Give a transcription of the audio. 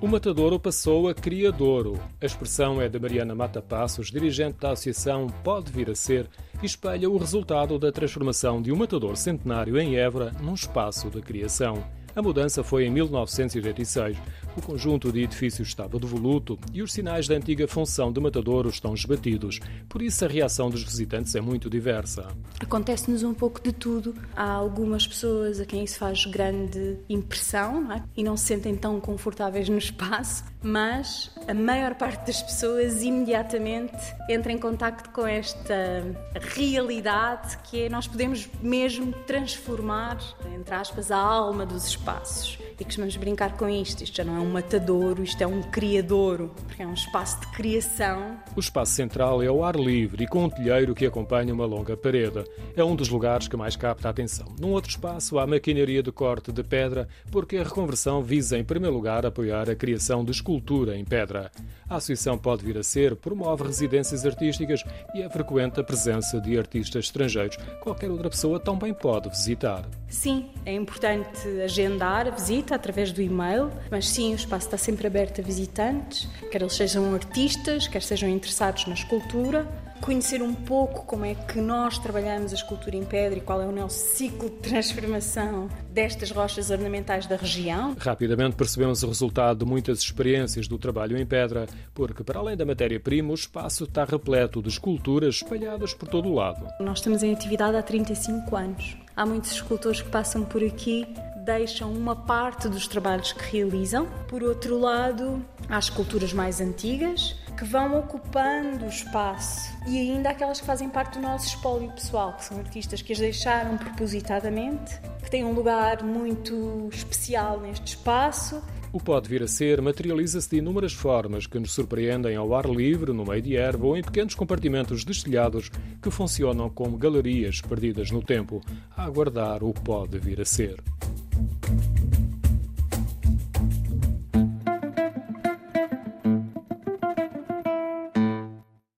O matadouro passou a criadouro. A expressão é de Mariana Mata Passos, dirigente da associação Pode Vir a Ser, e espelha o resultado da transformação de um matador centenário em Évora num espaço de criação. A mudança foi em 1986. O conjunto de edifícios estava devoluto e os sinais da antiga função de matadouro estão esbatidos. Por isso, a reação dos visitantes é muito diversa. Acontece-nos um pouco de tudo. Há algumas pessoas a quem isso faz grande impressão não é? e não se sentem tão confortáveis no espaço, mas a maior parte das pessoas imediatamente entra em contato com esta realidade que é nós podemos mesmo transformar, entre aspas, a alma dos espaços. E costumamos brincar com isto. Isto já não é um matadouro, isto é um criadouro, porque é um espaço de criação. O espaço central é ao ar livre e com um telheiro que acompanha uma longa parede. É um dos lugares que mais capta a atenção. Num outro espaço, há maquinaria de corte de pedra, porque a reconversão visa, em primeiro lugar, apoiar a criação de escultura em pedra. A associação pode vir a ser, promove residências artísticas e é frequente a presença de artistas estrangeiros. Qualquer outra pessoa também pode visitar. Sim, é importante agendar a visita através do e-mail, mas sim, o espaço está sempre aberto a visitantes, quer eles sejam artistas, quer sejam interessados na escultura conhecer um pouco como é que nós trabalhamos a escultura em pedra e qual é o nosso ciclo de transformação destas rochas ornamentais da região. Rapidamente percebemos o resultado de muitas experiências do trabalho em pedra, porque para além da matéria-prima, o espaço está repleto de esculturas espalhadas por todo o lado. Nós estamos em atividade há 35 anos. Há muitos escultores que passam por aqui deixam uma parte dos trabalhos que realizam. Por outro lado, há esculturas mais antigas que vão ocupando o espaço e ainda aquelas que fazem parte do nosso espólio pessoal, que são artistas que as deixaram propositadamente, que têm um lugar muito especial neste espaço o pode vir a ser materializa-se de inúmeras formas que nos surpreendem ao ar livre, no meio de erva ou em pequenos compartimentos destilhados que funcionam como galerias perdidas no tempo, a aguardar o pode vir a ser.